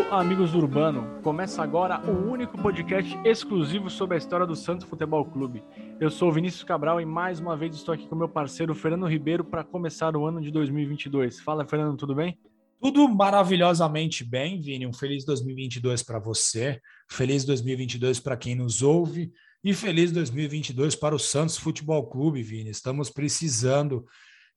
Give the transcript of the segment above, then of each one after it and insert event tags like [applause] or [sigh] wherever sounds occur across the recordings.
Alô, amigos do Urbano! Começa agora o único podcast exclusivo sobre a história do Santos Futebol Clube. Eu sou o Vinícius Cabral e mais uma vez estou aqui com meu parceiro Fernando Ribeiro para começar o ano de 2022. Fala, Fernando, tudo bem? Tudo maravilhosamente bem, Vini. Um feliz 2022 para você, feliz 2022 para quem nos ouve e feliz 2022 para o Santos Futebol Clube, Vini. Estamos precisando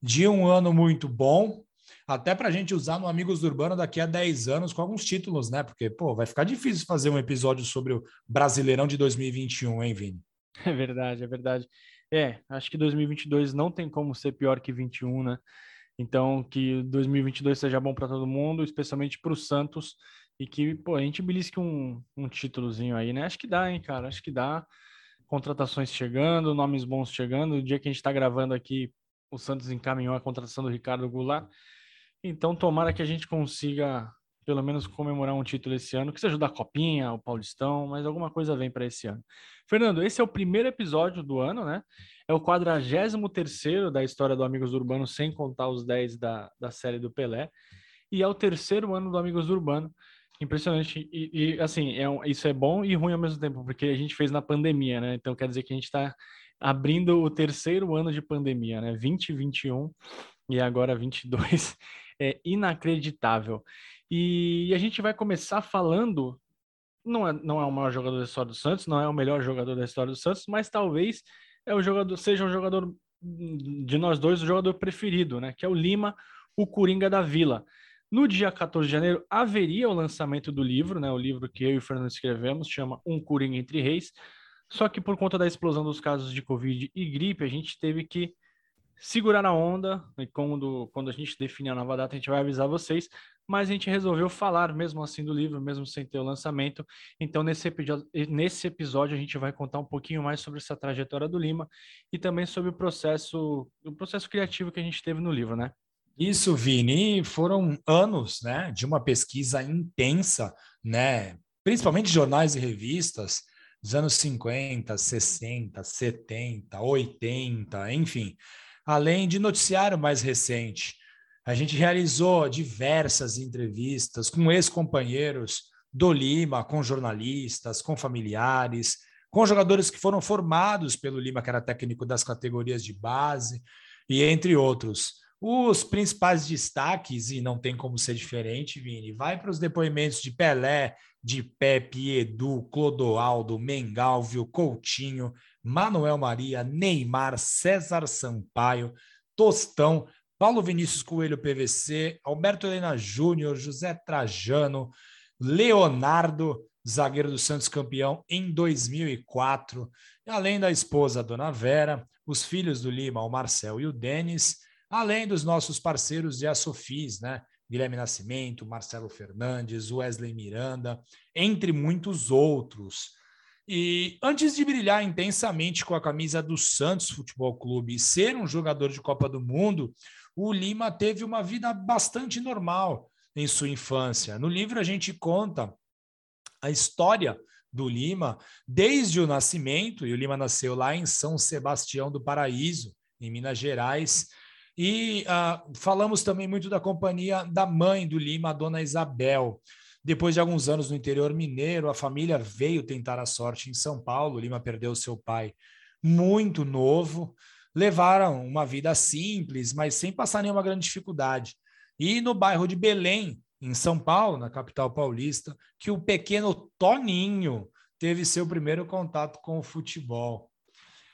de um ano muito bom, até para a gente usar no Amigos do Urbano daqui a 10 anos com alguns títulos, né? Porque, pô, vai ficar difícil fazer um episódio sobre o Brasileirão de 2021, hein, Vini? É verdade, é verdade. É, acho que 2022 não tem como ser pior que 21, né? Então, que 2022 seja bom para todo mundo, especialmente para o Santos, e que, pô, a gente belisque um, um títulozinho aí, né? Acho que dá, hein, cara? Acho que dá. Contratações chegando, nomes bons chegando. O dia que a gente está gravando aqui, o Santos encaminhou a contratação do Ricardo Goulart. Então, tomara que a gente consiga, pelo menos, comemorar um título esse ano, que seja da Copinha, o Paulistão, mas alguma coisa vem para esse ano. Fernando, esse é o primeiro episódio do ano, né? É o 43 da história do Amigos Urbano, sem contar os 10 da, da série do Pelé. E é o terceiro ano do Amigos Urbano. Impressionante. E, e assim, é um, isso é bom e ruim ao mesmo tempo, porque a gente fez na pandemia, né? Então quer dizer que a gente está abrindo o terceiro ano de pandemia, né? 2021 e agora 22 é inacreditável. E a gente vai começar falando. Não é, não é o maior jogador da história do Santos, não é o melhor jogador da história do Santos, mas talvez é o jogador, seja o jogador de nós dois, o jogador preferido, né? Que é o Lima, o Coringa da Vila. No dia 14 de janeiro haveria o lançamento do livro, né? O livro que eu e o Fernando escrevemos, chama Um Coringa entre Reis. Só que por conta da explosão dos casos de Covid e gripe, a gente teve que segurar a onda, e quando, quando a gente definir a nova data, a gente vai avisar vocês, mas a gente resolveu falar mesmo assim do livro, mesmo sem ter o lançamento. Então, nesse episódio, nesse episódio, a gente vai contar um pouquinho mais sobre essa trajetória do Lima e também sobre o processo, o processo criativo que a gente teve no livro, né? Isso, Vini, foram anos, né, de uma pesquisa intensa, né, principalmente jornais e revistas, dos anos 50, 60, 70, 80, enfim, além de noticiário mais recente. A gente realizou diversas entrevistas com ex-companheiros do Lima, com jornalistas, com familiares, com jogadores que foram formados pelo Lima, que era técnico das categorias de base, e entre outros. Os principais destaques, e não tem como ser diferente, Vini, vai para os depoimentos de Pelé, de Pepe, Edu, Clodoaldo, Mengalvio, Coutinho, Manuel Maria, Neymar, César Sampaio, Tostão, Paulo Vinícius Coelho PVC, Alberto Helena Júnior, José Trajano, Leonardo, zagueiro do Santos campeão em 2004, além da esposa Dona Vera, os filhos do Lima, o Marcel e o Denis, além dos nossos parceiros de Assofis, né? Guilherme Nascimento, Marcelo Fernandes, Wesley Miranda, entre muitos outros. E antes de brilhar intensamente com a camisa do Santos Futebol Clube e ser um jogador de Copa do Mundo, o Lima teve uma vida bastante normal em sua infância. No livro a gente conta a história do Lima desde o nascimento, e o Lima nasceu lá em São Sebastião do Paraíso, em Minas Gerais. E uh, falamos também muito da companhia da mãe do Lima, a dona Isabel. Depois de alguns anos no interior mineiro, a família veio tentar a sorte em São Paulo. Lima perdeu seu pai muito novo. Levaram uma vida simples, mas sem passar nenhuma grande dificuldade. E no bairro de Belém, em São Paulo, na capital paulista, que o pequeno Toninho teve seu primeiro contato com o futebol.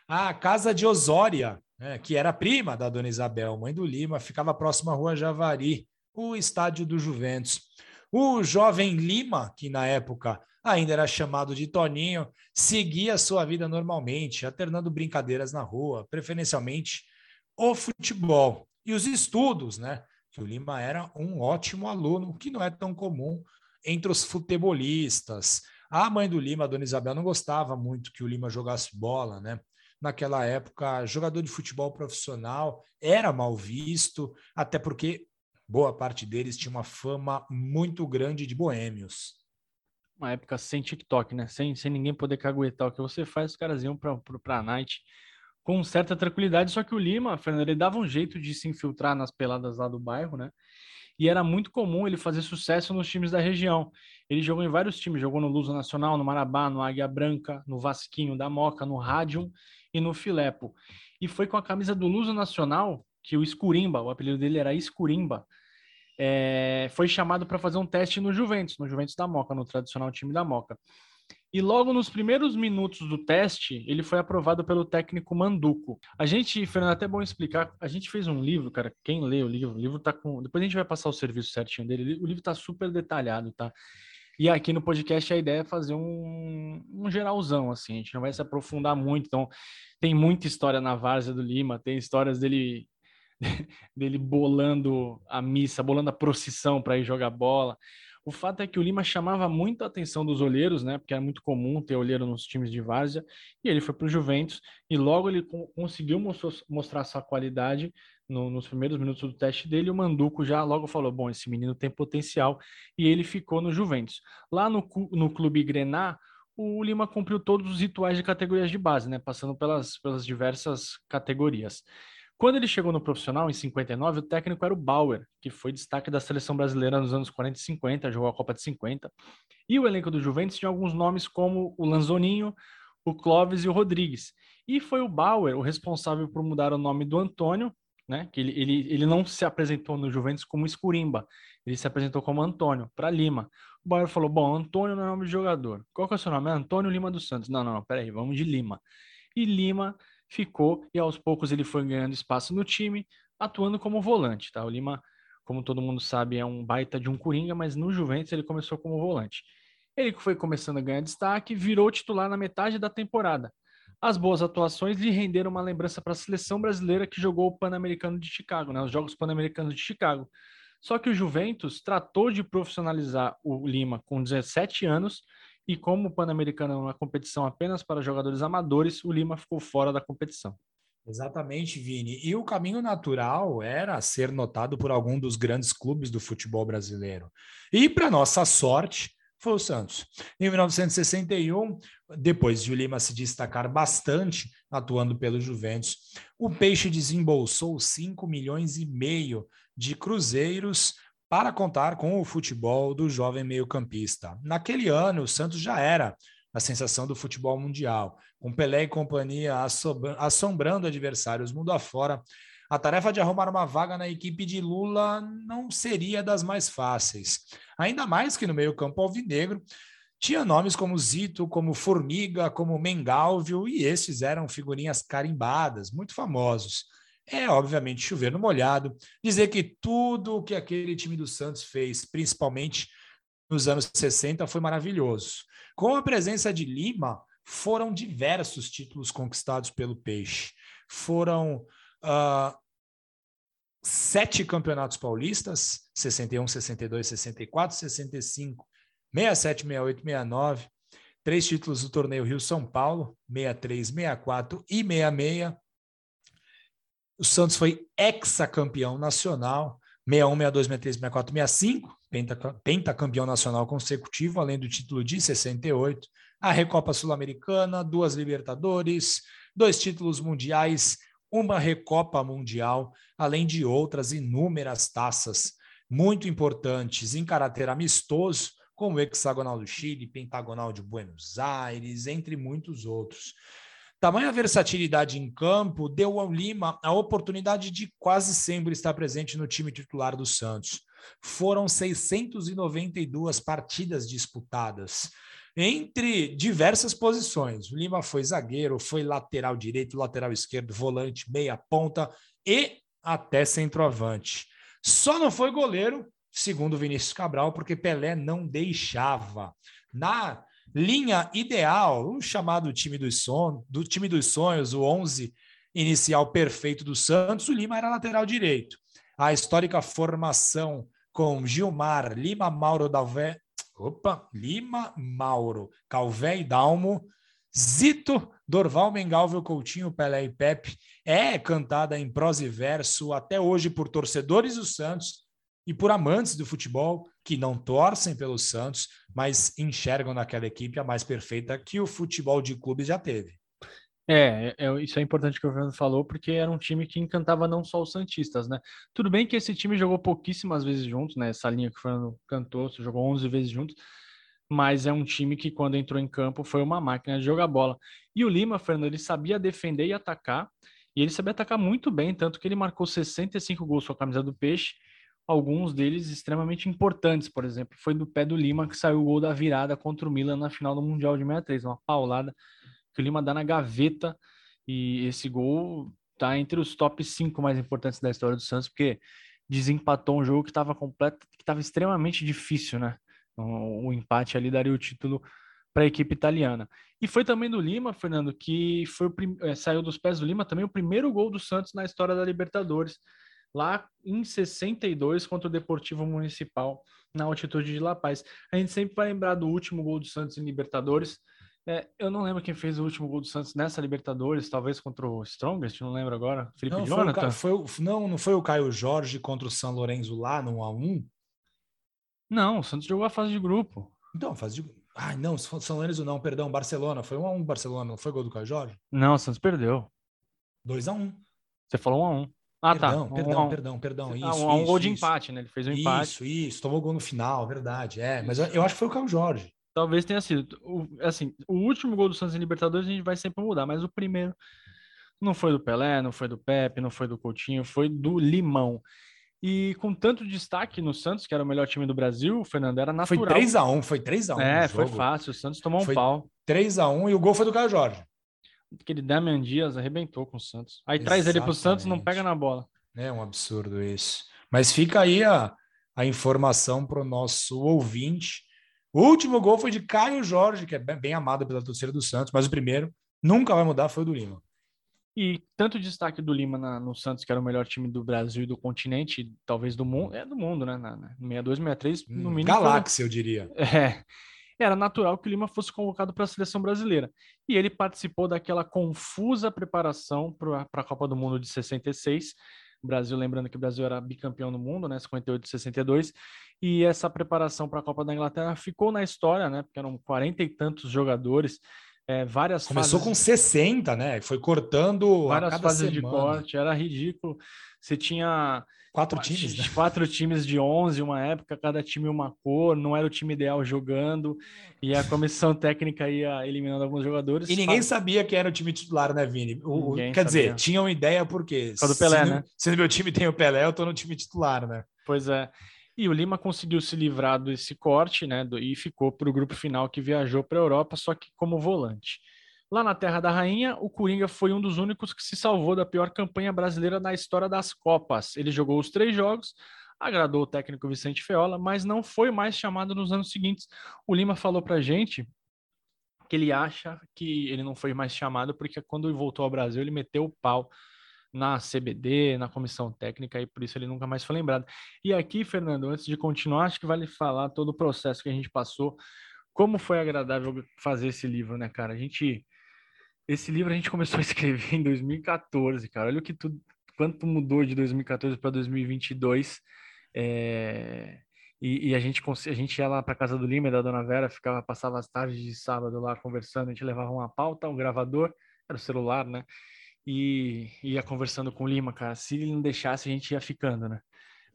A casa de Osória, né, que era prima da dona Isabel, mãe do Lima, ficava próxima à rua Javari, o estádio do Juventus. O jovem Lima, que na época ainda era chamado de Toninho, seguia sua vida normalmente, alternando brincadeiras na rua, preferencialmente o futebol e os estudos, né? Que o Lima era um ótimo aluno, o que não é tão comum entre os futebolistas. A mãe do Lima, a dona Isabel, não gostava muito que o Lima jogasse bola, né? Naquela época, jogador de futebol profissional era mal visto, até porque boa parte deles tinha uma fama muito grande de boêmios. Uma época sem TikTok, né? Sem, sem ninguém poder caguetar o que você faz, os caras iam para a night com certa tranquilidade. Só que o Lima, Fernando, ele dava um jeito de se infiltrar nas peladas lá do bairro, né? e era muito comum ele fazer sucesso nos times da região. Ele jogou em vários times, jogou no Luso Nacional, no Marabá, no Águia Branca, no Vasquinho da Moca, no Rádio e no Filepo. E foi com a camisa do Luso Nacional que o Escurimba, o apelido dele era Escurimba, é, foi chamado para fazer um teste no Juventus, no Juventus da Moca, no tradicional time da Moca. E logo nos primeiros minutos do teste, ele foi aprovado pelo técnico Manduco. A gente, Fernando, é até bom explicar, a gente fez um livro, cara, quem lê o livro, o livro tá com, depois a gente vai passar o serviço certinho dele, o livro tá super detalhado, tá? E aqui no podcast a ideia é fazer um, um geralzão, assim, a gente não vai se aprofundar muito, então tem muita história na várzea do Lima, tem histórias dele [laughs] dele bolando a missa, bolando a procissão para ir jogar bola. O fato é que o Lima chamava muito a atenção dos olheiros, né? Porque era muito comum ter olheiro nos times de várzea. E ele foi para o Juventus e logo ele conseguiu mostrar sua qualidade no, nos primeiros minutos do teste dele. O Manduco já logo falou: bom, esse menino tem potencial e ele ficou no Juventus. Lá no, no clube Grená, o Lima cumpriu todos os rituais de categorias de base, né? Passando pelas, pelas diversas categorias. Quando ele chegou no profissional, em 59, o técnico era o Bauer, que foi destaque da seleção brasileira nos anos 40 e 50, jogou a Copa de 50. E o elenco do Juventus tinha alguns nomes como o Lanzoninho, o Clóvis e o Rodrigues. E foi o Bauer o responsável por mudar o nome do Antônio, né? Que ele, ele, ele não se apresentou no Juventus como Escurimba, ele se apresentou como Antônio, para Lima. O Bauer falou: Bom, Antônio não é nome de jogador. Qual que é o seu nome? É Antônio Lima dos Santos. Não, não, não, peraí, vamos de Lima. E Lima ficou e aos poucos ele foi ganhando espaço no time, atuando como volante, tá? O Lima, como todo mundo sabe, é um baita de um coringa, mas no Juventus ele começou como volante. Ele foi começando a ganhar destaque, virou titular na metade da temporada. As boas atuações lhe renderam uma lembrança para a seleção brasileira que jogou o Pan-Americano de Chicago, né? Os Jogos Pan-Americanos de Chicago. Só que o Juventus tratou de profissionalizar o Lima com 17 anos e como o Pan-Americano é uma competição apenas para jogadores amadores, o Lima ficou fora da competição. Exatamente, Vini. E o caminho natural era ser notado por algum dos grandes clubes do futebol brasileiro. E, para nossa sorte, foi o Santos. Em 1961, depois de o Lima se destacar bastante atuando pelo Juventus, o Peixe desembolsou 5 milhões e meio de cruzeiros para contar com o futebol do jovem meio-campista. Naquele ano, o Santos já era a sensação do futebol mundial, com Pelé e companhia assombrando adversários mundo afora. A tarefa de arrumar uma vaga na equipe de Lula não seria das mais fáceis. Ainda mais que no meio-campo alvinegro tinha nomes como Zito, como Formiga, como Mengalvio, e esses eram figurinhas carimbadas, muito famosos é, obviamente, chover no molhado, dizer que tudo o que aquele time do Santos fez, principalmente nos anos 60, foi maravilhoso. Com a presença de Lima, foram diversos títulos conquistados pelo Peixe. Foram uh, sete campeonatos paulistas: 61, 62, 64, 65, 67, 68, 69. Três títulos do torneio Rio-São Paulo: 63, 64 e 66 o Santos foi ex-campeão nacional, 61, 62, 63, 64, 65, pentacampeão nacional consecutivo, além do título de 68, a Recopa Sul-Americana, duas Libertadores, dois títulos mundiais, uma Recopa Mundial, além de outras inúmeras taças muito importantes em caráter amistoso, como o Hexagonal do Chile, Pentagonal de Buenos Aires, entre muitos outros. Tamanha versatilidade em campo deu ao Lima a oportunidade de quase sempre estar presente no time titular do Santos. Foram 692 partidas disputadas entre diversas posições. O Lima foi zagueiro, foi lateral direito, lateral esquerdo, volante, meia ponta e até centroavante. Só não foi goleiro, segundo Vinícius Cabral, porque Pelé não deixava. Na linha ideal, o chamado time dos sonhos, do time dos sonhos, o 11 inicial perfeito do Santos, o Lima era lateral direito. A histórica formação com Gilmar, Lima, Mauro, opa, Lima, Mauro, Calvé e Dalmo, Zito, Dorval, Mengalvio, Coutinho, Pelé e Pepe é cantada em prosa e verso até hoje por torcedores do Santos e por amantes do futebol que não torcem pelo Santos, mas enxergam naquela equipe a mais perfeita que o futebol de clubes já teve. É, é, é, isso é importante que o Fernando falou, porque era um time que encantava não só os Santistas, né? Tudo bem que esse time jogou pouquíssimas vezes juntos, né? Essa linha que o Fernando cantou, jogou 11 vezes juntos, mas é um time que quando entrou em campo foi uma máquina de jogar bola. E o Lima, Fernando, ele sabia defender e atacar, e ele sabia atacar muito bem, tanto que ele marcou 65 gols com a camisa do Peixe, alguns deles extremamente importantes, por exemplo, foi do pé do Lima que saiu o gol da virada contra o Milan na final do Mundial de 63, uma paulada o Lima dá na gaveta e esse gol tá entre os top 5 mais importantes da história do Santos, porque desempatou um jogo que estava completo, que estava extremamente difícil, né? O, o empate ali daria o título para a equipe italiana. E foi também do Lima, Fernando, que foi é, saiu dos pés do Lima também o primeiro gol do Santos na história da Libertadores, lá em 62 contra o Deportivo Municipal na altitude de La Paz. A gente sempre vai lembrar do último gol do Santos em Libertadores, é, eu não lembro quem fez o último gol do Santos nessa Libertadores, talvez contra o Strongest, não lembro agora. Felipe não, Jonathan? Foi o, foi, não, não foi o Caio Jorge contra o São Lourenço lá no 1x1? Não, o Santos jogou a fase de grupo. Então, fase de. Ai, não, São Lourenço não, perdão, Barcelona. Foi 1x1 Barcelona, não foi gol do Caio Jorge? Não, o Santos perdeu. 2x1. Você falou 1x1. Ah, perdão, tá. Perdão, um, perdão, perdão. Isso, ah, um, um isso, gol de isso. empate, né? Ele fez um empate. Isso, isso. Tomou gol no final, verdade. É, mas eu, eu acho que foi o Caio Jorge. Talvez tenha sido. O, assim, o último gol do Santos em Libertadores a gente vai sempre mudar, mas o primeiro não foi do Pelé, não foi do Pepe, não foi do Coutinho, foi do Limão. E com tanto destaque no Santos, que era o melhor time do Brasil, o Fernando era natural. Foi 3x1, foi 3x1. É, foi fácil. O Santos tomou um foi pau. 3x1 e o gol foi do Caio Jorge. Aquele Damian Dias arrebentou com o Santos. Aí Exatamente. traz ele pro Santos não pega na bola. É um absurdo isso. Mas fica aí a, a informação para o nosso ouvinte o último gol foi de Caio Jorge, que é bem amado pela torcida do Santos, mas o primeiro nunca vai mudar foi o do Lima. E tanto destaque do Lima na, no Santos, que era o melhor time do Brasil e do continente, talvez do mundo, é do mundo, né? Na, na 62, 63, no hum, mínimo. Galáxia, foi... eu diria. É. Era natural que o Lima fosse convocado para a seleção brasileira. E ele participou daquela confusa preparação para a Copa do Mundo de 66. O Brasil, lembrando que o Brasil era bicampeão do mundo, né? 58 e 62 e essa preparação para a Copa da Inglaterra ficou na história, né? Porque eram quarenta e tantos jogadores, é, várias Começou fases... com 60, né? Foi cortando várias fases semana. de corte, era ridículo. Você tinha quatro times, né? quatro times de 11, uma época, cada time uma cor, não era o time ideal jogando, e a comissão técnica ia eliminando alguns jogadores. E ninguém sabia quem era o time titular, né, Vini? O, quer sabia. dizer, tinham ideia porque do Pelé, se, né? se no meu time tem o Pelé, eu tô no time titular, né? Pois é. E o Lima conseguiu se livrar desse corte, né? Do, e ficou para o grupo final que viajou para a Europa, só que como volante. Lá na Terra da Rainha, o Coringa foi um dos únicos que se salvou da pior campanha brasileira na história das Copas. Ele jogou os três jogos, agradou o técnico Vicente Feola, mas não foi mais chamado nos anos seguintes. O Lima falou para gente que ele acha que ele não foi mais chamado porque quando ele voltou ao Brasil ele meteu o pau na CBD, na comissão técnica, e por isso ele nunca mais foi lembrado. E aqui, Fernando, antes de continuar, acho que vale falar todo o processo que a gente passou, como foi agradável fazer esse livro, né, cara? A gente. Esse livro a gente começou a escrever [laughs] em 2014, cara. Olha o que tudo. Quanto mudou de 2014 para 2022. É... E, e, a gente a gente ia lá para casa do Lima da Dona Vera, ficava passava as tardes de sábado lá conversando, a gente levava uma pauta, um gravador, era o celular, né? e ia conversando com o Lima, cara. Se ele não deixasse, a gente ia ficando, né?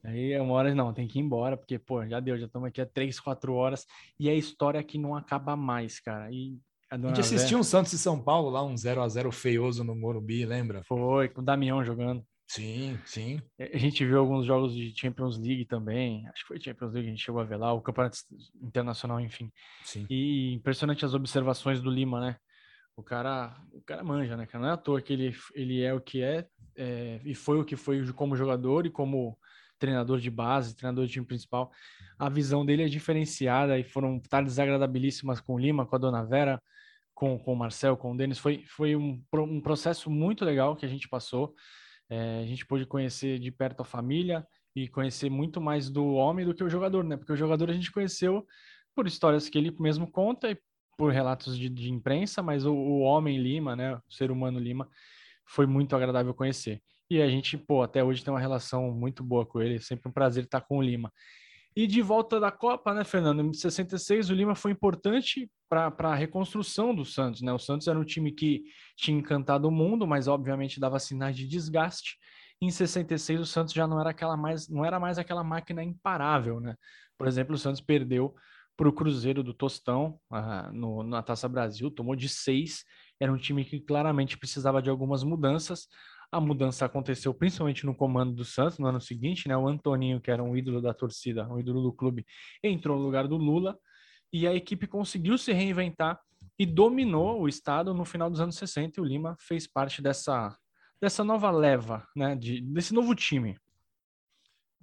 Aí uma hora, não, tem que ir embora, porque, pô, já deu, já estamos aqui há três, quatro horas, e a história que não acaba mais, cara. E a, a gente assistiu um Santos e São Paulo lá, um 0 a 0 feioso no Morumbi, lembra? Foi, com o Damião jogando. Sim, sim. A gente viu alguns jogos de Champions League também. Acho que foi Champions League, a gente chegou a ver lá, o Campeonato Internacional, enfim. Sim. E impressionante as observações do Lima, né? O cara, o cara manja, né? Não é à toa que ele, ele é o que é, é, e foi o que foi como jogador e como treinador de base, treinador de time principal. A visão dele é diferenciada e foram tardes agradabilíssimas com o Lima, com a Dona Vera, com, com o Marcel, com o Denis. Foi, foi um, um processo muito legal que a gente passou. É, a gente pôde conhecer de perto a família e conhecer muito mais do homem do que o jogador, né? Porque o jogador a gente conheceu por histórias que ele mesmo conta e por relatos de, de imprensa, mas o, o, homem Lima, né, o ser humano Lima, foi muito agradável conhecer. E a gente, pô, até hoje tem uma relação muito boa com ele, sempre um prazer estar com o Lima. E de volta da Copa, né, Fernando? Em 66, o Lima foi importante para a reconstrução do Santos. Né? O Santos era um time que tinha encantado o mundo, mas obviamente dava sinais de desgaste. Em 66 o Santos já não era aquela mais, não era mais aquela máquina imparável, né? Por exemplo, o Santos perdeu para o Cruzeiro do Tostão uh, no, na Taça Brasil, tomou de seis. Era um time que claramente precisava de algumas mudanças. A mudança aconteceu principalmente no comando do Santos no ano seguinte, né? O Antoninho, que era um ídolo da torcida, um ídolo do clube, entrou no lugar do Lula e a equipe conseguiu se reinventar e dominou o estado no final dos anos 60 e o Lima fez parte dessa, dessa nova leva, né? De, desse novo time.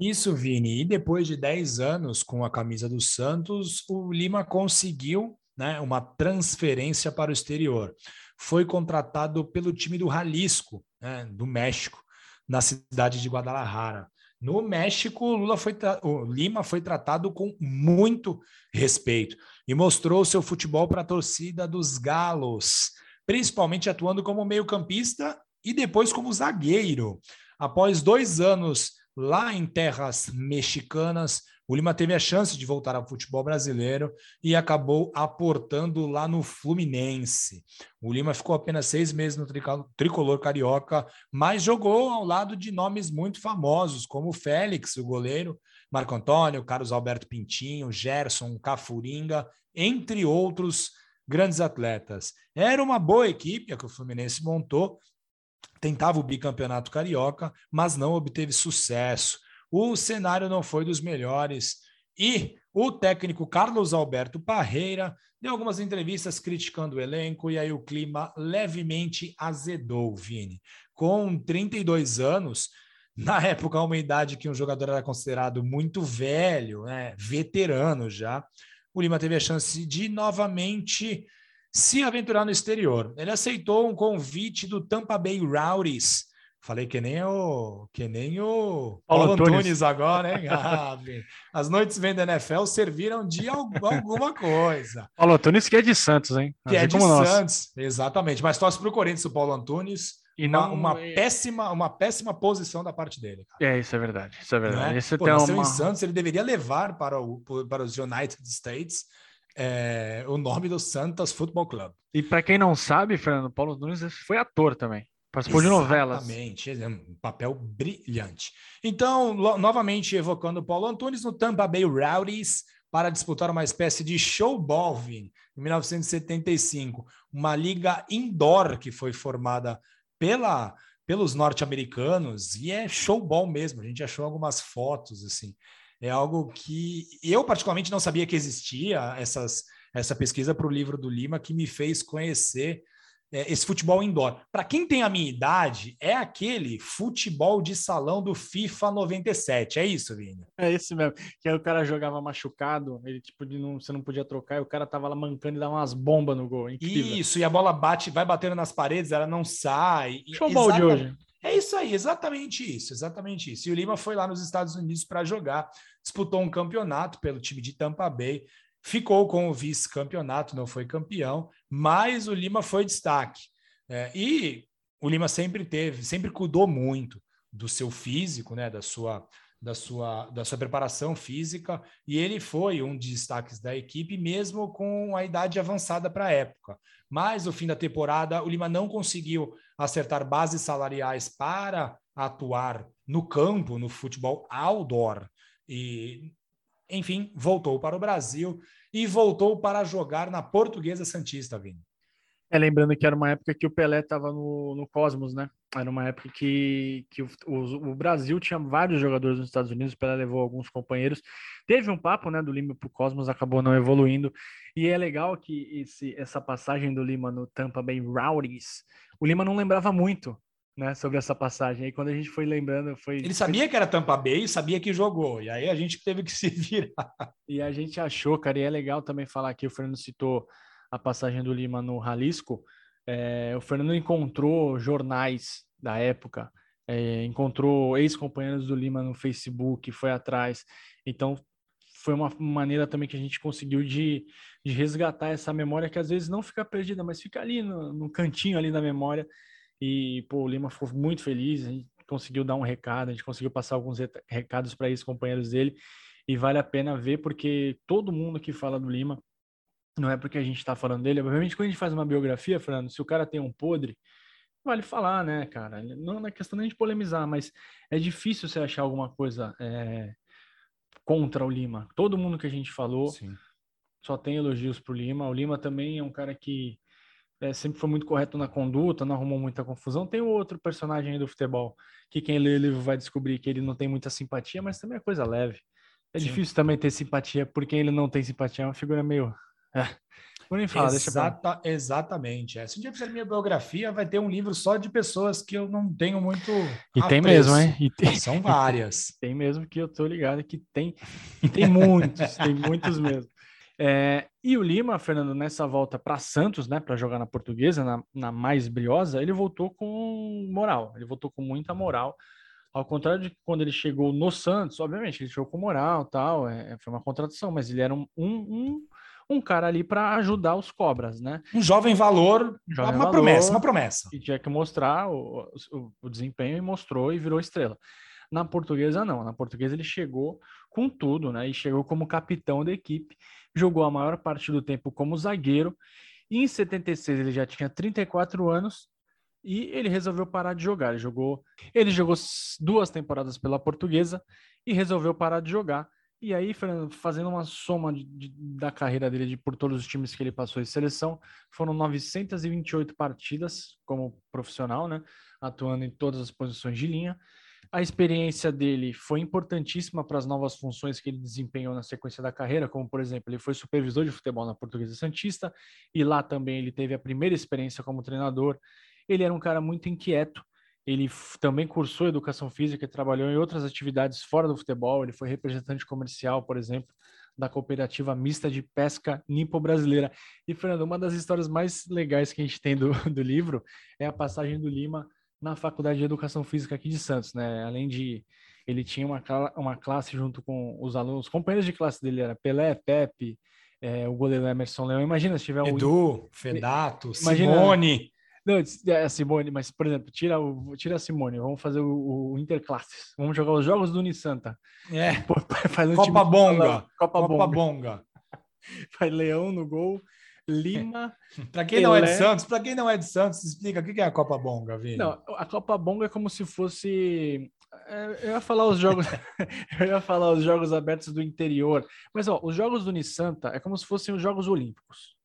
Isso, Vini. E depois de 10 anos com a camisa do Santos, o Lima conseguiu né, uma transferência para o exterior. Foi contratado pelo time do Jalisco, né, do México, na cidade de Guadalajara. No México, Lula foi o Lima foi tratado com muito respeito e mostrou seu futebol para a torcida dos Galos, principalmente atuando como meio-campista e depois como zagueiro. Após dois anos lá em terras mexicanas. O Lima teve a chance de voltar ao futebol brasileiro e acabou aportando lá no Fluminense. O Lima ficou apenas seis meses no tricolor carioca, mas jogou ao lado de nomes muito famosos, como o Félix, o goleiro, Marco Antônio, Carlos Alberto Pintinho, Gerson, Cafuringa, entre outros grandes atletas. Era uma boa equipe a que o Fluminense montou tentava o bicampeonato carioca, mas não obteve sucesso. O cenário não foi dos melhores e o técnico Carlos Alberto Parreira deu algumas entrevistas criticando o elenco e aí o clima levemente azedou, Vini. Com 32 anos, na época uma idade que um jogador era considerado muito velho, né, veterano já, o Lima teve a chance de novamente se aventurar no exterior. Ele aceitou um convite do Tampa Bay Rowdies. Falei que nem o que nem o Paulo, Paulo Antunes. Agora, hein? [laughs] As noites vendo NFL serviram de alguma coisa. [laughs] Paulo Antunes que é de Santos, hein? Que é de Santos, exatamente. Mas torce para o Corinthians, o Paulo Antunes. E não uma, uma é péssima, uma péssima posição da parte dele. Cara. É, isso é verdade. Isso é verdade. Né? Pô, tem uma... em Santos, ele deveria levar para, o, para os United States é, o nome do Santos Football Club. E para quem não sabe, Fernando Paulo Nunes foi ator também. Participou de novelas. Exatamente, é um papel brilhante. Então, novamente evocando o Paulo Antunes no Tampa Bay Rowdies para disputar uma espécie de showball em 1975, uma liga indoor que foi formada pela pelos norte-americanos e é showball mesmo. A gente achou algumas fotos assim. É algo que eu, particularmente, não sabia que existia essas, essa pesquisa para o livro do Lima, que me fez conhecer é, esse futebol indoor. Para quem tem a minha idade, é aquele futebol de salão do FIFA 97. É isso, Vini? É esse mesmo. Que aí o cara jogava machucado, ele tipo de não, você não podia trocar, e o cara tava lá mancando e dava umas bombas no gol. Incrível. Isso, e a bola bate, vai batendo nas paredes, ela não sai. Showball de hoje. É isso aí, exatamente isso, exatamente isso. E o Lima foi lá nos Estados Unidos para jogar, disputou um campeonato pelo time de Tampa Bay, ficou com o vice-campeonato, não foi campeão, mas o Lima foi destaque. É, e o Lima sempre teve, sempre cuidou muito do seu físico, né, da sua da sua, da sua preparação física, e ele foi um dos destaques da equipe, mesmo com a idade avançada para a época. Mas no fim da temporada, o Lima não conseguiu acertar bases salariais para atuar no campo, no futebol outdoor. E, enfim, voltou para o Brasil e voltou para jogar na Portuguesa Santista, Vini. É, lembrando que era uma época que o Pelé estava no, no Cosmos, né? Era uma época que, que o, o, o, Brasil tinha vários jogadores nos Estados Unidos, o Pelé levou alguns companheiros. Teve um papo, né, do Lima para o Cosmos, acabou não evoluindo. E é legal que esse, essa passagem do Lima no Tampa Bay Rowdies, o Lima não lembrava muito, né, sobre essa passagem. Aí quando a gente foi lembrando, foi. Ele sabia que era Tampa Bay, sabia que jogou. E aí a gente teve que se virar. E a gente achou, cara, e é legal também falar que o Fernando citou a passagem do Lima no Jalisco, é, o Fernando encontrou jornais da época, é, encontrou ex-companheiros do Lima no Facebook, foi atrás. Então, foi uma maneira também que a gente conseguiu de, de resgatar essa memória que às vezes não fica perdida, mas fica ali no, no cantinho ali da memória. E pô, o Lima ficou muito feliz, a gente conseguiu dar um recado, a gente conseguiu passar alguns recados para ex-companheiros dele. E vale a pena ver porque todo mundo que fala do Lima não é porque a gente está falando dele. Obviamente, quando a gente faz uma biografia, Fernando, se o cara tem um podre, vale falar, né, cara? Não é questão nem de polemizar, mas é difícil você achar alguma coisa é, contra o Lima. Todo mundo que a gente falou Sim. só tem elogios pro Lima. O Lima também é um cara que é, sempre foi muito correto na conduta, não arrumou muita confusão. Tem outro personagem aí do futebol que quem lê o livro vai descobrir que ele não tem muita simpatia, mas também é coisa leve. É Sim. difícil também ter simpatia por quem ele não tem simpatia, é uma figura meio. [laughs] É. Vou nem falar, Exata, pra... Exatamente. É. Se um dia fizer minha biografia, vai ter um livro só de pessoas que eu não tenho muito. E apreço. tem mesmo, hein? E tem... São várias. [laughs] tem mesmo que eu tô ligado que tem. E tem muitos, tem muitos mesmo. É, e o Lima, Fernando, nessa volta para Santos, né, para jogar na portuguesa, na, na mais briosa, ele voltou com moral, ele voltou com muita moral. Ao contrário de quando ele chegou no Santos, obviamente, ele chegou com moral tal, é, foi uma contradição, mas ele era um, um, um cara ali para ajudar os cobras, né? Um jovem valor, jovem uma valor, promessa, uma promessa. E tinha que mostrar o, o, o, desempenho e mostrou e virou estrela. Na portuguesa, não. Na portuguesa, ele chegou com tudo, né? E chegou como capitão da equipe, jogou a maior parte do tempo como zagueiro. E em 76 ele já tinha 34 anos e ele resolveu parar de jogar. Ele jogou, ele jogou duas temporadas pela portuguesa e resolveu parar de jogar e aí, fazendo uma soma de, da carreira dele de, por todos os times que ele passou em seleção, foram 928 partidas como profissional, né? Atuando em todas as posições de linha. A experiência dele foi importantíssima para as novas funções que ele desempenhou na sequência da carreira, como, por exemplo, ele foi supervisor de futebol na Portuguesa Santista e lá também ele teve a primeira experiência como treinador. Ele era um cara muito inquieto, ele também cursou educação física e trabalhou em outras atividades fora do futebol. Ele foi representante comercial, por exemplo, da cooperativa mista de pesca nipo-brasileira. E, Fernando, uma das histórias mais legais que a gente tem do, [laughs] do livro é a passagem do Lima na Faculdade de Educação Física aqui de Santos, né? Além de ele tinha uma, uma classe junto com os alunos, os companheiros de classe dele era Pelé, Pepe, é, o goleiro Emerson Leão. Imagina se tiver o Edu, Fedato, Imagina, Simone. Não, é a Simone, mas, por exemplo, tira, o, tira a Simone, vamos fazer o, o Interclasses. Vamos jogar os jogos do Unisanta. É. Pô, [laughs] faz um Copa Bonga. Copa, Copa Bonga. Bonga. [laughs] Faz Leão no gol. Lima. [laughs] para quem Pelé. não é de Santos, para quem não é de Santos, explica o que é a Copa Bonga, Vini. Não, a Copa Bonga é como se fosse. É, eu ia falar os jogos. [laughs] eu ia falar os jogos abertos do interior. Mas ó, os jogos do Unisanta é como se fossem os Jogos Olímpicos.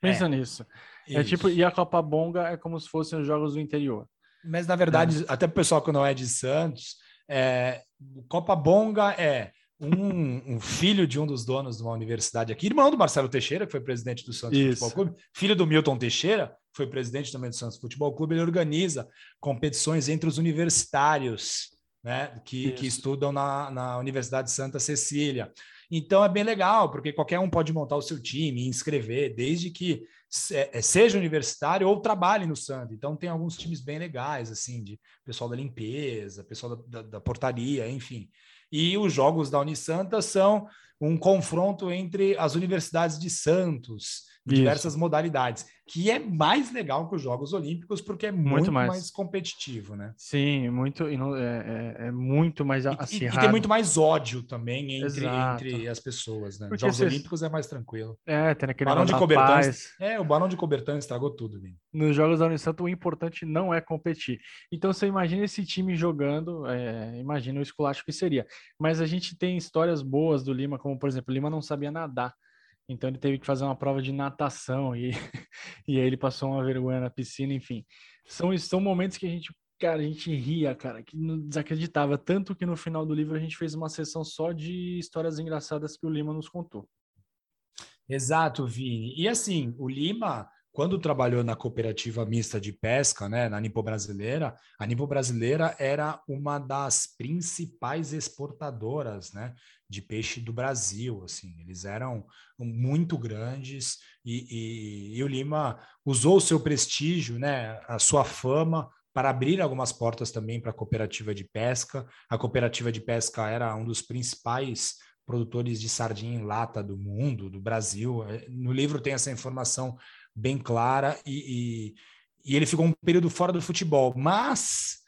Pensa é. nisso. Isso. É tipo, e a Copa Bonga é como se fossem os jogos do interior. Mas, na verdade, é. até o pessoal que não é de Santos, é, Copa Bonga é um, um, filho de um dos donos de uma universidade aqui, irmão do Marcelo Teixeira, que foi presidente do Santos Isso. Futebol Clube, filho do Milton Teixeira, que foi presidente também do Santos Futebol Clube, ele organiza competições entre os universitários né, que, que estudam na, na Universidade Santa Cecília. Então é bem legal, porque qualquer um pode montar o seu time, inscrever, desde que é, seja universitário ou trabalhe no Santa. Então tem alguns times bem legais, assim, de pessoal da limpeza, pessoal da, da, da portaria, enfim. E os jogos da Unisanta são um confronto entre as universidades de Santos, diversas modalidades, que é mais legal que os Jogos Olímpicos, porque é muito, muito mais. mais. competitivo, né? Sim, muito, e não, é, é, é, muito mais acirrado. E, e, tem muito mais ódio também entre, entre as pessoas, né? Os Jogos Olímpicos é mais tranquilo. É, tem aquele Barão de Cobertão. É, o Barão de Cobertão estragou tudo, né? Nos Jogos da Unisanto, o importante não é competir. Então, você imagina esse time jogando, é, imagina o esculacho que seria. Mas a gente tem histórias boas do Lima, como, por exemplo, o Lima não sabia nadar. Então ele teve que fazer uma prova de natação e, [laughs] e aí ele passou uma vergonha na piscina, enfim. São, são momentos que a gente, cara, a gente ria, cara, que não desacreditava. Tanto que no final do livro a gente fez uma sessão só de histórias engraçadas que o Lima nos contou. Exato, Vini. E assim, o Lima, quando trabalhou na cooperativa mista de pesca, né, na Nipo Brasileira, a Nipo Brasileira era uma das principais exportadoras, né, de peixe do Brasil, assim, eles eram muito grandes e, e, e o Lima usou o seu prestígio, né, a sua fama para abrir algumas portas também para a cooperativa de pesca. A cooperativa de pesca era um dos principais produtores de sardinha em lata do mundo, do Brasil. No livro tem essa informação bem clara e, e, e ele ficou um período fora do futebol, mas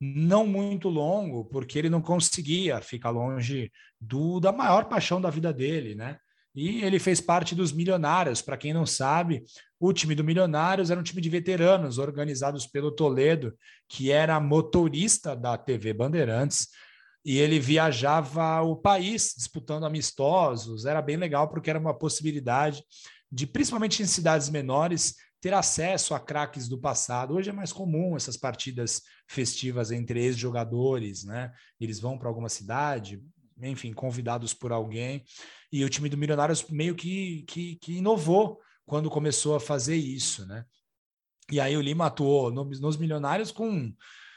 não muito longo, porque ele não conseguia ficar longe do da maior paixão da vida dele, né? e ele fez parte dos Milionários. Para quem não sabe, o time do Milionários era um time de veteranos organizados pelo Toledo, que era motorista da TV Bandeirantes, e ele viajava o país disputando amistosos. Era bem legal porque era uma possibilidade de, principalmente em cidades menores, ter acesso a craques do passado. Hoje é mais comum essas partidas festivas entre ex-jogadores, né? Eles vão para alguma cidade, enfim, convidados por alguém. E o time do Milionários meio que, que, que inovou quando começou a fazer isso, né? E aí o Lima atuou nos Milionários com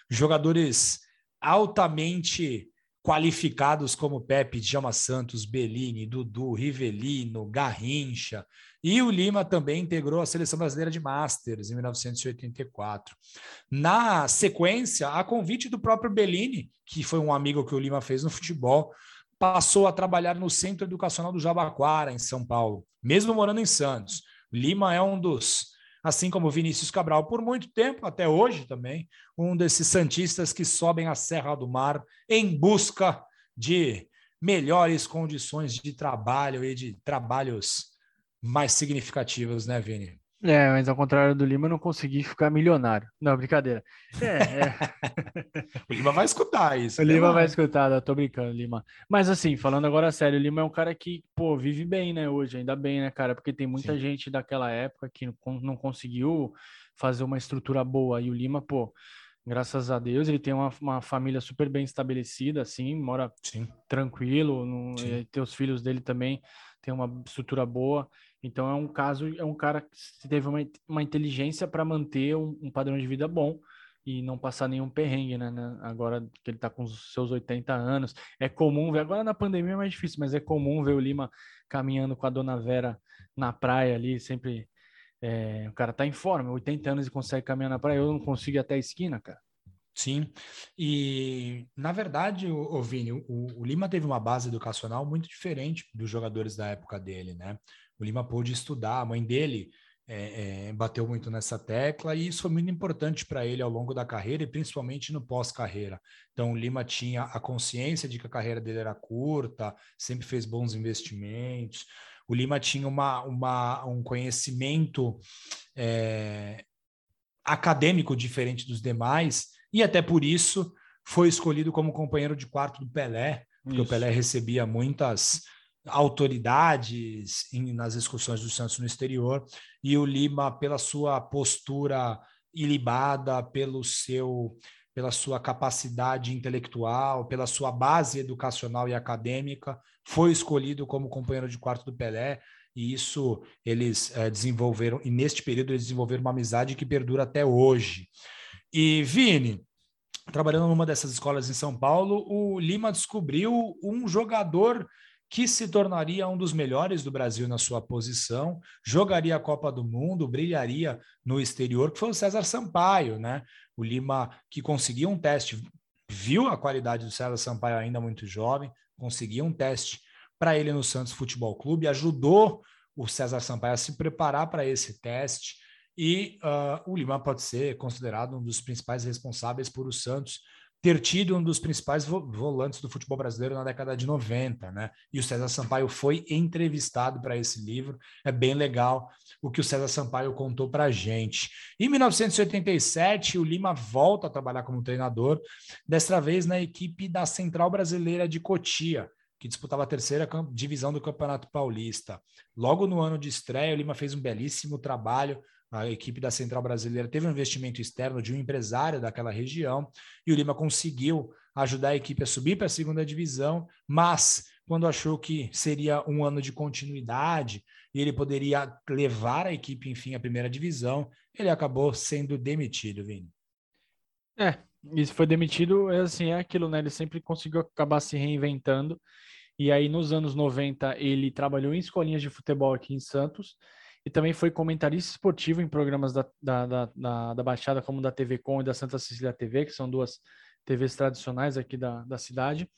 jogadores altamente qualificados como Pepe, Djalma Santos, Bellini, Dudu, Rivelino, Garrincha, e o Lima também integrou a seleção brasileira de Masters em 1984. Na sequência, a convite do próprio Bellini, que foi um amigo que o Lima fez no futebol, passou a trabalhar no Centro Educacional do Jabaquara, em São Paulo, mesmo morando em Santos. Lima é um dos, assim como Vinícius Cabral, por muito tempo, até hoje também, um desses santistas que sobem a Serra do Mar em busca de melhores condições de trabalho e de trabalhos mais significativas, né, Vini? É, mas ao contrário do Lima, eu não consegui ficar milionário. Não, brincadeira. É, é. [laughs] o Lima vai escutar isso. O Lima vai escutar, eu tô brincando, Lima. Mas assim, falando agora sério, o Lima é um cara que, pô, vive bem, né, hoje, ainda bem, né, cara? Porque tem muita Sim. gente daquela época que não conseguiu fazer uma estrutura boa. E o Lima, pô, graças a Deus, ele tem uma, uma família super bem estabelecida, assim, mora Sim. tranquilo, no, tem os filhos dele também tem uma estrutura boa. Então é um caso, é um cara que teve uma, uma inteligência para manter um, um, padrão de vida bom e não passar nenhum perrengue, né, né? Agora que ele está com os seus 80 anos, é comum ver, agora na pandemia é mais difícil, mas é comum ver o Lima caminhando com a dona Vera na praia ali, sempre. É, o cara tá em forma, 80 anos e consegue caminhar na praia, eu não consigo ir até a esquina, cara. Sim, e na verdade, o, o Vini, o, o, Lima teve uma base educacional muito diferente dos jogadores da época dele, né? O Lima pôde estudar, a mãe dele é, é, bateu muito nessa tecla e isso foi muito importante para ele ao longo da carreira e principalmente no pós-carreira. Então, o Lima tinha a consciência de que a carreira dele era curta, sempre fez bons investimentos. O Lima tinha uma, uma um conhecimento é, acadêmico diferente dos demais e até por isso foi escolhido como companheiro de quarto do Pelé, porque isso. o Pelé recebia muitas autoridades em, nas excursões do Santos no exterior, e o Lima, pela sua postura ilibada, pelo seu pela sua capacidade intelectual, pela sua base educacional e acadêmica, foi escolhido como companheiro de quarto do Pelé, e isso eles é, desenvolveram, e neste período eles desenvolveram uma amizade que perdura até hoje. E Vini, trabalhando numa dessas escolas em São Paulo, o Lima descobriu um jogador que se tornaria um dos melhores do Brasil na sua posição, jogaria a Copa do Mundo, brilharia no exterior, que foi o César Sampaio, né? O Lima que conseguiu um teste, viu a qualidade do César Sampaio ainda muito jovem, conseguiu um teste para ele no Santos Futebol Clube, ajudou o César Sampaio a se preparar para esse teste e uh, o Lima pode ser considerado um dos principais responsáveis por o Santos ter tido um dos principais vo volantes do futebol brasileiro na década de 90, né? E o César Sampaio foi entrevistado para esse livro. É bem legal o que o César Sampaio contou para a gente. Em 1987, o Lima volta a trabalhar como treinador, desta vez na equipe da Central Brasileira de Cotia, que disputava a terceira divisão do Campeonato Paulista. Logo no ano de estreia, o Lima fez um belíssimo trabalho a equipe da Central Brasileira teve um investimento externo de um empresário daquela região e o Lima conseguiu ajudar a equipe a subir para a segunda divisão, mas quando achou que seria um ano de continuidade e ele poderia levar a equipe, enfim, à primeira divisão, ele acabou sendo demitido, Vini. É, isso foi demitido, é assim, é aquilo, né? Ele sempre conseguiu acabar se reinventando. E aí, nos anos 90, ele trabalhou em escolinhas de futebol aqui em Santos e também foi comentarista esportivo em programas da, da, da, da, da Baixada, como da TV Com e da Santa Cecília TV, que são duas TVs tradicionais aqui da, da cidade.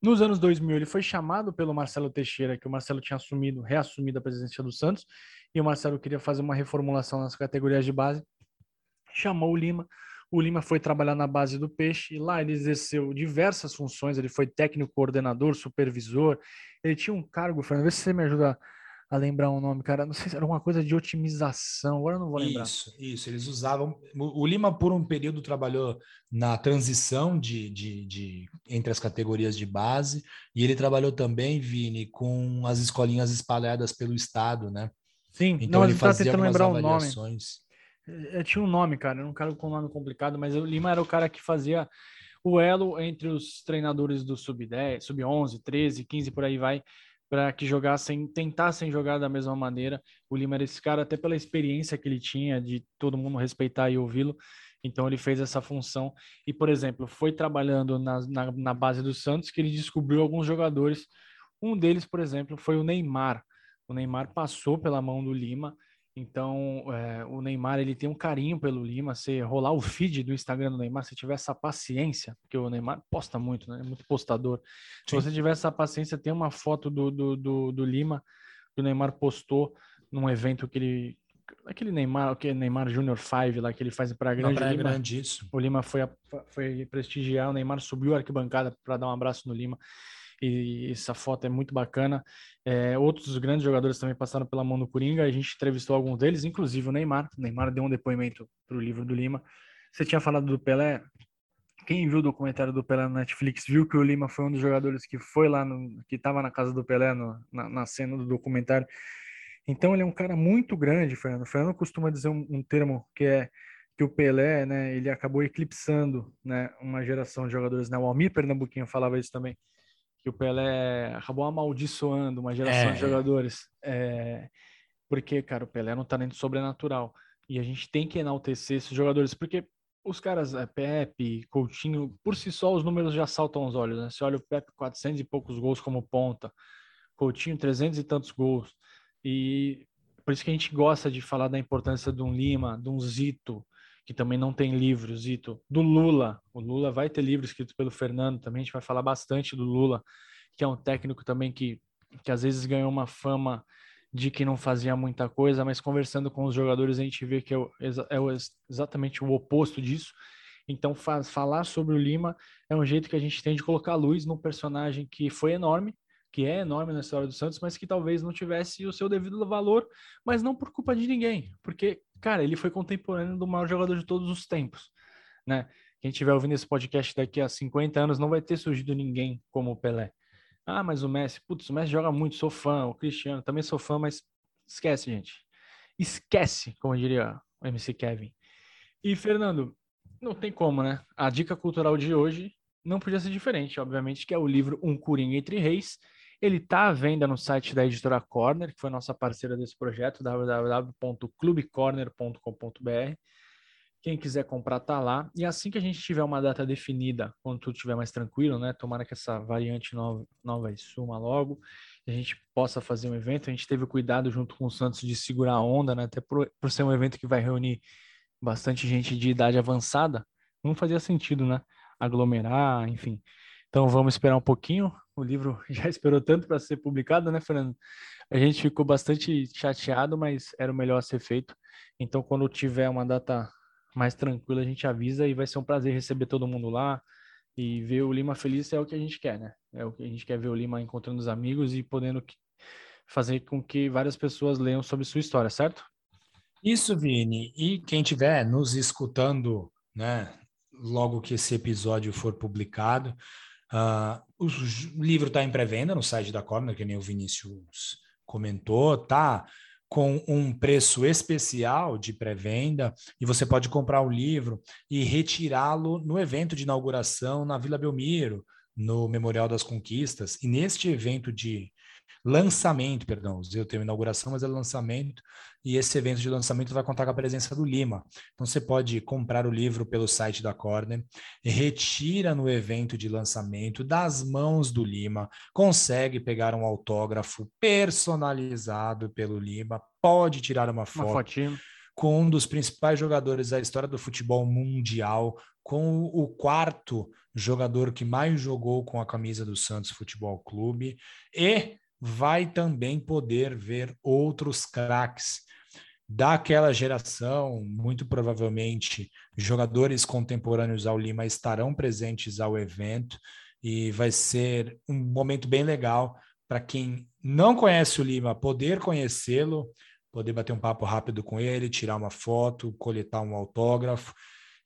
Nos anos 2000, ele foi chamado pelo Marcelo Teixeira, que o Marcelo tinha assumido, reassumido a presidência do Santos, e o Marcelo queria fazer uma reformulação nas categorias de base. Chamou o Lima. O Lima foi trabalhar na base do Peixe e lá ele exerceu diversas funções. Ele foi técnico, coordenador, supervisor. Ele tinha um cargo, Fernando, vê se você me ajuda a lembrar um nome, cara. Não sei se era uma coisa de otimização, agora eu não vou lembrar. Isso, isso. Eles usavam. O Lima, por um período, trabalhou na transição de, de, de, entre as categorias de base, e ele trabalhou também, Vini, com as escolinhas espalhadas pelo estado, né? Sim, então não, ele fazia tentando lembrar o nome. Eu tinha um nome, cara, era um cara com um nome complicado, mas o Lima era o cara que fazia o elo entre os treinadores do sub-10, sub-11, 13, 15, por aí vai, para que jogassem, tentassem jogar da mesma maneira. O Lima era esse cara, até pela experiência que ele tinha de todo mundo respeitar e ouvi-lo. Então ele fez essa função e, por exemplo, foi trabalhando na, na, na, base do Santos que ele descobriu alguns jogadores. Um deles, por exemplo, foi o Neymar. O Neymar passou pela mão do Lima então, é, o Neymar ele tem um carinho pelo Lima. Se rolar o feed do Instagram do Neymar, se tiver essa paciência, porque o Neymar posta muito, né? É muito postador. Se você tiver essa paciência, tem uma foto do, do, do, do Lima que o Neymar postou num evento que ele. Aquele Neymar, que Neymar Junior 5 lá que ele faz para grande. Praia Lima, grande isso. O Lima foi, foi prestigiar, o Neymar subiu a arquibancada para dar um abraço no Lima e essa foto é muito bacana. É, outros grandes jogadores também passaram pela mão do Coringa, a gente entrevistou alguns deles, inclusive o Neymar. O Neymar deu um depoimento para o livro do Lima. Você tinha falado do Pelé. Quem viu o documentário do Pelé na Netflix viu que o Lima foi um dos jogadores que foi lá, no, que estava na casa do Pelé no, na, na, cena do documentário. Então ele é um cara muito grande, Fernando. O Fernando costuma dizer um, um termo que é que o Pelé, né, ele acabou eclipsando, né, uma geração de jogadores. Né? O Almir Pernambuquinho falava isso também que o Pelé acabou amaldiçoando uma geração é. de jogadores. É, porque, cara, o Pelé não tá nem sobrenatural. E a gente tem que enaltecer esses jogadores, porque os caras, é, Pepe, Coutinho, por si só os números já saltam os olhos, né? Você olha o Pepe, 400 e poucos gols como ponta, Coutinho, 300 e tantos gols. E por isso que a gente gosta de falar da importância de um Lima, de um Zito, que também não tem livro, Zito, do Lula. O Lula vai ter livro escrito pelo Fernando, também a gente vai falar bastante do Lula, que é um técnico também que, que às vezes ganhou uma fama de que não fazia muita coisa, mas conversando com os jogadores a gente vê que é, o, é o, exatamente o oposto disso. Então, faz, falar sobre o Lima é um jeito que a gente tem de colocar luz num personagem que foi enorme, que é enorme na história do Santos, mas que talvez não tivesse o seu devido valor, mas não por culpa de ninguém, porque, cara, ele foi contemporâneo do maior jogador de todos os tempos, né? Quem estiver ouvindo esse podcast daqui a 50 anos não vai ter surgido ninguém como o Pelé. Ah, mas o Messi, putz, o Messi joga muito, sou fã, o Cristiano também sou fã, mas esquece, gente. Esquece, como diria o MC Kevin. E, Fernando, não tem como, né? A dica cultural de hoje não podia ser diferente, obviamente, que é o livro Um Coringa Entre Reis, ele está à venda no site da editora Corner, que foi nossa parceira desse projeto, www.clubecorner.com.br. Quem quiser comprar tá lá. E assim que a gente tiver uma data definida, quando tudo estiver mais tranquilo, né? Tomara que essa variante nova, nova suma logo, a gente possa fazer um evento. A gente teve o cuidado junto com o Santos de segurar a onda, né? Até por, por ser um evento que vai reunir bastante gente de idade avançada, não fazia sentido, né? Aglomerar, enfim. Então vamos esperar um pouquinho. O livro [laughs] já esperou tanto para ser publicado, né, Fernando? A gente ficou bastante chateado, mas era o melhor a ser feito. Então, quando tiver uma data mais tranquila, a gente avisa e vai ser um prazer receber todo mundo lá e ver o Lima feliz é o que a gente quer, né? É o que a gente quer ver o Lima encontrando os amigos e podendo fazer com que várias pessoas leiam sobre sua história, certo? Isso, Vini. E quem estiver nos escutando, né, logo que esse episódio for publicado, Uh, o livro está em pré-venda no site da Corner, que nem o Vinícius comentou, tá com um preço especial de pré-venda e você pode comprar o livro e retirá-lo no evento de inauguração na Vila Belmiro, no Memorial das Conquistas. E neste evento de lançamento, perdão, eu tenho inauguração, mas é lançamento, e esse evento de lançamento vai contar com a presença do Lima. Então você pode comprar o livro pelo site da Corner, retira no evento de lançamento das mãos do Lima, consegue pegar um autógrafo personalizado pelo Lima, pode tirar uma foto. Uma fotinha com um dos principais jogadores da história do futebol mundial, com o quarto jogador que mais jogou com a camisa do Santos Futebol Clube e vai também poder ver outros craques. daquela geração, muito provavelmente jogadores contemporâneos ao Lima estarão presentes ao evento e vai ser um momento bem legal para quem não conhece o Lima poder conhecê-lo, poder bater um papo rápido com ele, tirar uma foto, coletar um autógrafo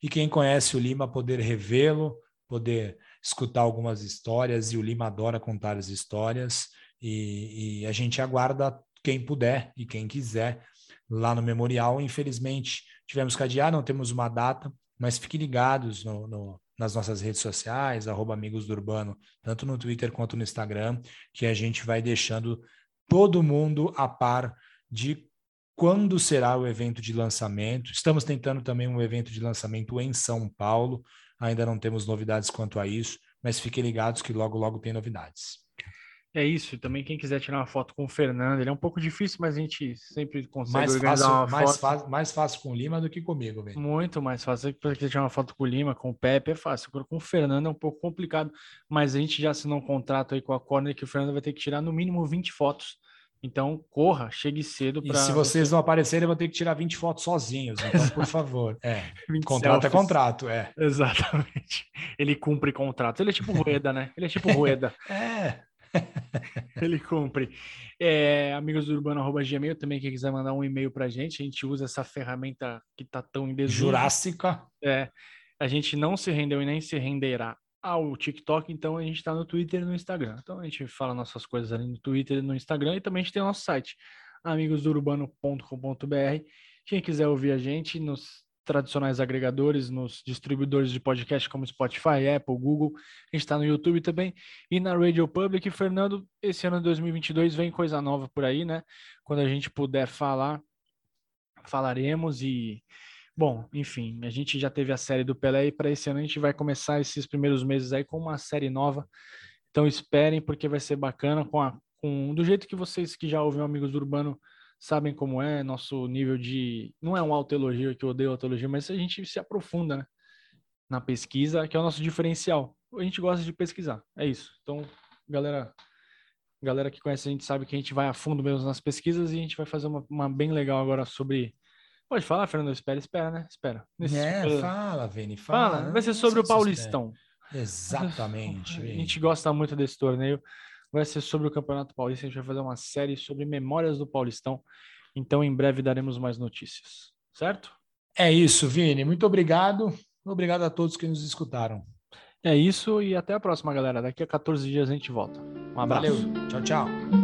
e quem conhece o Lima poder revê-lo, poder escutar algumas histórias e o Lima adora contar as histórias e, e a gente aguarda quem puder e quem quiser lá no memorial. Infelizmente, tivemos que adiar, não temos uma data, mas fiquem ligados no, no, nas nossas redes sociais, arroba Amigos do Urbano, tanto no Twitter quanto no Instagram, que a gente vai deixando todo mundo a par de quando será o evento de lançamento. Estamos tentando também um evento de lançamento em São Paulo, ainda não temos novidades quanto a isso, mas fiquem ligados que logo, logo tem novidades. É isso. Também quem quiser tirar uma foto com o Fernando, ele é um pouco difícil, mas a gente sempre consegue mais organizar fácil, uma mais foto. mais fácil com o Lima do que comigo, velho. Muito mais fácil. Se quiser tirar uma foto com o Lima, com o Pepe, é fácil. Agora com o Fernando é um pouco complicado, mas a gente já assinou um contrato aí com a Corner que o Fernando vai ter que tirar no mínimo 20 fotos. Então, corra, chegue cedo para. E se vocês você... não aparecerem, eu vou ter que tirar 20 fotos sozinhos. Então, por favor. É. [laughs] contrato selfies. é contrato, é. Exatamente. Ele cumpre contrato. Ele é tipo Rueda, né? Ele é tipo Rueda. [laughs] é. [laughs] Ele cumpre. É, amigos do Urbano.gmail, também quem quiser mandar um e-mail para a gente, a gente usa essa ferramenta que está tão em desuso. Jurássica. É, a gente não se rendeu e nem se renderá ao TikTok, então a gente está no Twitter e no Instagram. Então a gente fala nossas coisas ali no Twitter e no Instagram e também a gente tem o nosso site, amigosdourbano.com.br. Quem quiser ouvir a gente nos tradicionais agregadores, nos distribuidores de podcast como Spotify, Apple, Google. A gente está no YouTube também e na Radio Public. Fernando, esse ano de 2022 vem coisa nova por aí, né? Quando a gente puder falar, falaremos e Bom, enfim, a gente já teve a série do Pelé e para esse ano a gente vai começar esses primeiros meses aí com uma série nova. Então esperem porque vai ser bacana com a com do jeito que vocês que já ouvem Amigos do Urbano sabem como é nosso nível de. Não é um autoelogio que eu odeio autoelogio, mas a gente se aprofunda né? na pesquisa, que é o nosso diferencial. A gente gosta de pesquisar, é isso. Então, galera, galera que conhece a gente sabe que a gente vai a fundo mesmo nas pesquisas e a gente vai fazer uma, uma bem legal agora sobre. Pode falar, Fernando? Espera, espera, né? Espera. Nesse é, super... fala, Vini, fala. fala. Vai ser sobre o Paulistão. Exatamente. [laughs] A gente gosta muito desse torneio vai ser sobre o Campeonato Paulista. A gente vai fazer uma série sobre memórias do Paulistão. Então, em breve daremos mais notícias, certo? É isso, Vini. Muito obrigado. Obrigado a todos que nos escutaram. É isso e até a próxima, galera. Daqui a 14 dias a gente volta. Um abraço. Valeu. Tchau, tchau.